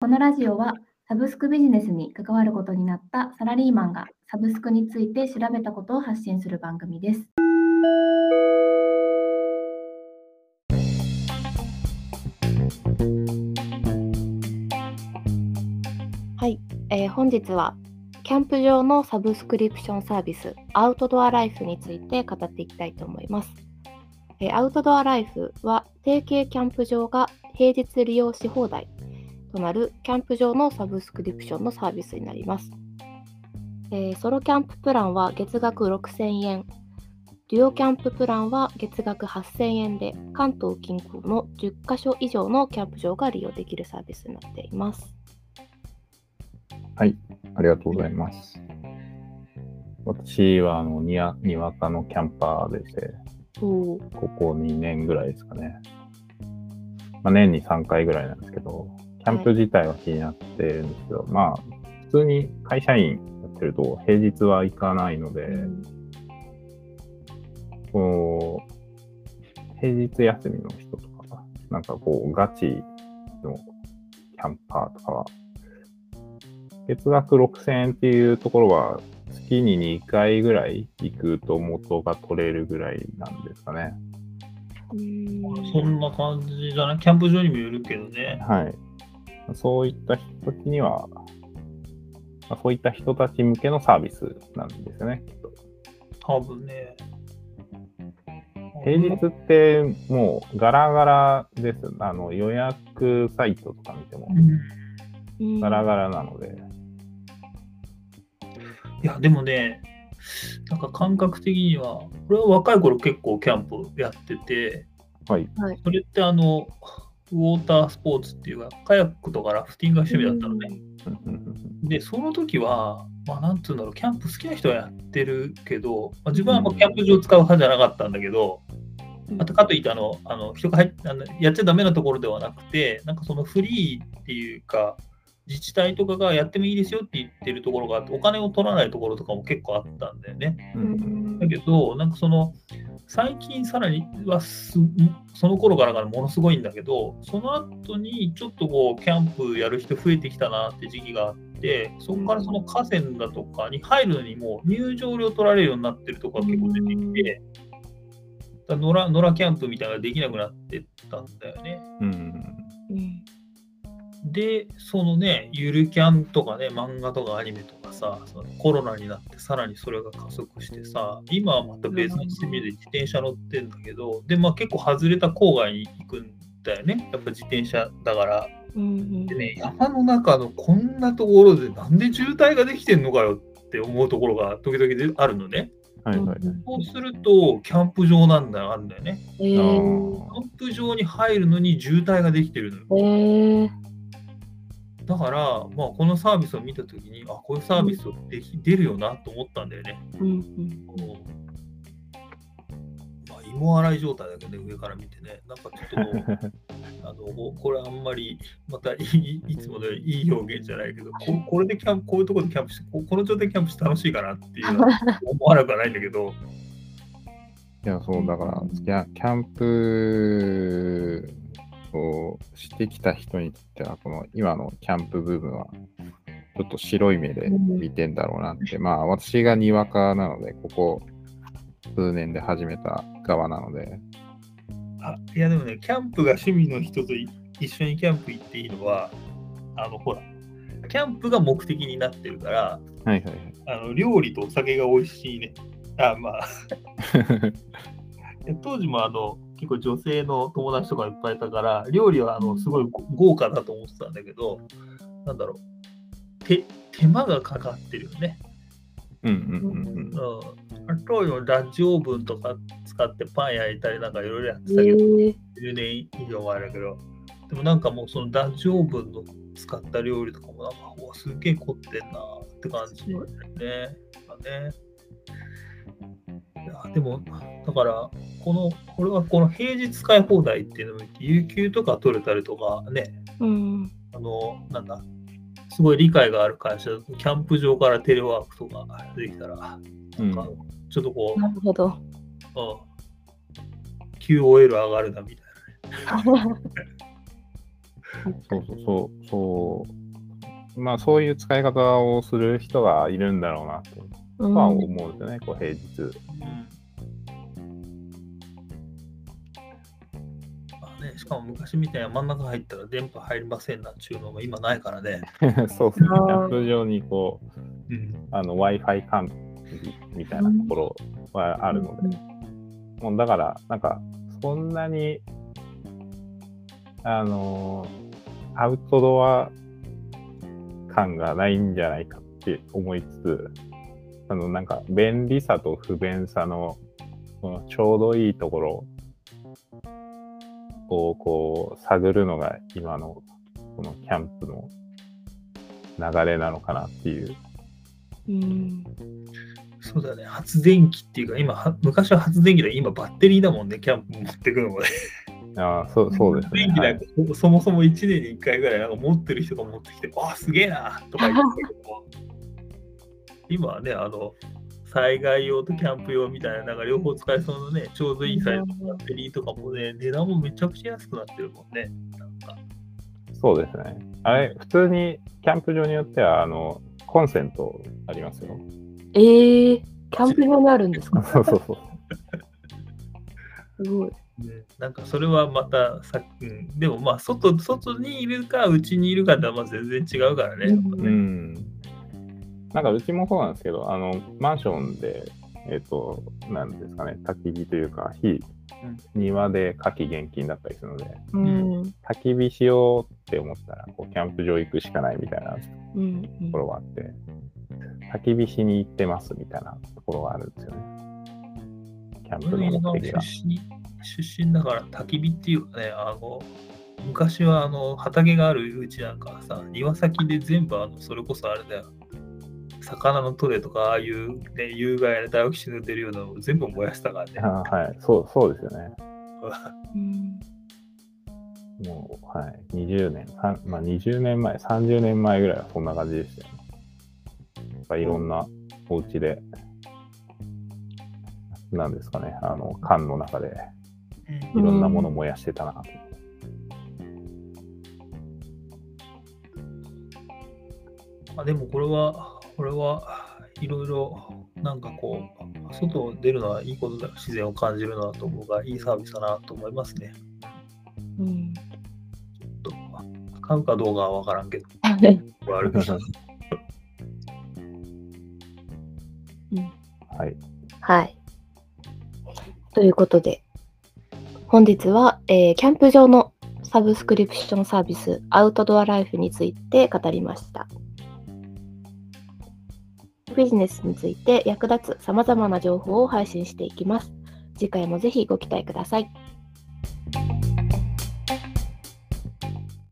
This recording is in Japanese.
このラジオはサブスクビジネスに関わることになったサラリーマンがサブスクについて調べたことを発信する番組です。はい、えー、本日はキャンプ場のサブスクリプションサービスアウトドアライフについて語っていきたいと思います。えー、アウトドアライフは提携キャンプ場が平日利用し放題となるキャンプ場のサブスクリプションのサービスになります。えー、ソロキャンププランは月額6000円、デュオキャンププランは月額8000円で、関東近郊の10カ所以上のキャンプ場が利用できるサービスになっています。はい、ありがとうございます。私はあのにわにわかのキャンパーでして、ここ2年ぐらいですかね。まあ、年に3回ぐらいなんですけど、キャンプ自体は気になってるんですけど、はい、まあ、普通に会社員やってると平日は行かないので、うん、こう、平日休みの人とか、なんかこう、ガチのキャンパーとかは、月額6000円っていうところは、月に2回ぐらい行くと元が取れるぐらいなんですかね。そんな感じじゃないキャンプ場にもよるけどね。はい。そういった人たちには、まあ、そういった人たち向けのサービスなんですよね、きっと。多分ね。平日ってもうガラガラです。あの予約サイトとか見てもガラガラなので。いや、でもね、なんか感覚的には、俺は若い頃結構キャンプやってて、はい、それってあの、ウォータースポーツっていうか、カヤックとかラフティングが趣味だったのね。で、その時は、まあ、なんつうんだろう、キャンプ好きな人はやってるけど、まあ、自分はもうキャンプ場使う派じゃなかったんだけど、またかといってあの、あの人が入っあのやっちゃダメなところではなくて、なんかそのフリーっていうか、自治体とかがやってもいいですよって言ってるところがあって、お金を取らないところとかも結構あったんだよね。だけど、なんかその、最近さらにはその頃からがものすごいんだけど、その後にちょっとこうキャンプやる人増えてきたなって時期があって、そこからその河川だとかに入るのにも入場料取られるようになってるとこが結構出てきて、野良野良キャンプみたいなのができなくなってったんだよね。うんで、そのね、ゆるキャンとかね、漫画とかアニメとかさ、そのコロナになってさらにそれが加速してさ、今はまた別の趣味で自転車乗ってんだけど、で、まあ結構外れた郊外に行くんだよね。やっぱ自転車だから。でね、山の中のこんなところでなんで渋滞ができてんのかよって思うところが時々あるのね。はいはい、そうすると、キャンプ場なんだあるんだよね、えー。キャンプ場に入るのに渋滞ができてるのよ。えーだから、まあ、このサービスを見たときに、あ、こういうサービスで出るよなと思ったんだよね。うんうん、まあ、芋洗い状態だけどね、上から見てね。なんかちょっと あの、これあんまり、またいいつものいい表現じゃないけど、ここれでキャンプ、こういうところでキャンプして、この状態でキャンプして楽しいかなっていうのは 思わなくはないんだけど。いや、そう、だから、キャキャンプをしてきた人にとっては、この今のキャンプ部分は、ちょっと白い目で見てんだろうなって、うん、まあ私がにわかなので、ここ数年で始めた側なので。あいやでもね、キャンプが趣味の人と一緒にキャンプ行っていいのは、あのほら、キャンプが目的になってるから、はいはいはい、あの料理とお酒が美味しいね。あまあ 当時もあの結構女性の友達とかいっぱいいたから、料理はあのすごい豪華だと思ってたんだけど、なんだろう、手手間がかかってるよね。うんうんうんうん。当時のダッチオーブンとか使ってパン焼いたりなんかいろいろやってたけど、えー、10年以上前だけど、でもなんかもうそのダッチオーブンの使った料理とかもなんか、すげえ凝ってんなって感じだよね。ねやでも、だから、この、これはこの平日使い放題っていうのも、有給とか取れたりとかね、うん、あの、なんだ、すごい理解がある会社、キャンプ場からテレワークとかできたら、なんか、ちょっとこう、なるほど。うん。QOL 上がるなみたいなね。そうそうそう、そう。まあそういう使い方をする人がいるんだろうなとは思うんですよね、こう平日。ね、しかも昔みたいな真ん中入ったら電波入りませんなんちゅうのも今ないからね。そうですね。キャンプ場にこう、うん、Wi-Fi 管理みたいなところはあるので、うん、もうだから、なんか、そんなに、あのー、アウトドア感がないんじゃないかって思いつつ、あの、なんか、便利さと不便さの、そのちょうどいいところをこう探るのが今のこのキャンプの流れなのかなっていう。うん。そうだね、発電機っていうか、今、昔は発電機で今バッテリーだもんね、キャンプ持ってくのもね。ああ、そうそうですね。電気なんか、はい、そもそも1年に1回ぐらいなんか持ってる人が持ってきて、ああ、すげえなとか言ってたけど、今はね、あの、災害用とキャンプ用みたいな、なんか両方使えそうなね、ちょうどいいサイズのバッテリーとかもね、値段もめちゃくちゃ安くなってるもんね。なんかそうですね。あれ、普通にキャンプ場によっては、あの、コンセントありますよ。えー、キャンプ場にあるんですか？そうそうそう。すごい。ね、なんかそれはまたさ、うん、でもまあ外外にいるかうちにいるかではまあ全然違うからね。うん、なんかうちもそうなんですけど、あの、マンションで、えっ、ー、と、なんですかね、焚き火というか、火、庭で火器厳禁だったりするので、うん、焚き火しようって思ったら、こう、キャンプ場行くしかないみたいなところがあって、焚き火しに行ってますみたいなところがあるんですよね。キャンプの目的が。出身だから焚き火っていうかね、あの、昔はあの畑があるうちなんかさ、庭先で全部あのそれこそあれだよ、魚のトレとか、ああいう、ね、有害なダイオキシンが出るようなのを全部燃やしたからね。あはい、そうそうですよね。もう、はい、20年、まあ、20年前、30年前ぐらいはそんな感じでしたよね。やっぱいろんなお家で、なんですかね、あの、缶の中で、いろんなもの燃やしてたなと。あでもこれはこれはいろいろなんかこう、外出るのはいいことだ、自然を感じるなと思うが、いいサービスだなと思いますね。うん。ちょっと、買うかどうかはわからんけど、あるかな。はい。はい。ということで、本日は、えー、キャンプ場のサブスクリプションサービス、アウトドアライフについて語りました。ビジネスについて役立つ様々な情報を配信していきます。次回もぜひご期待ください。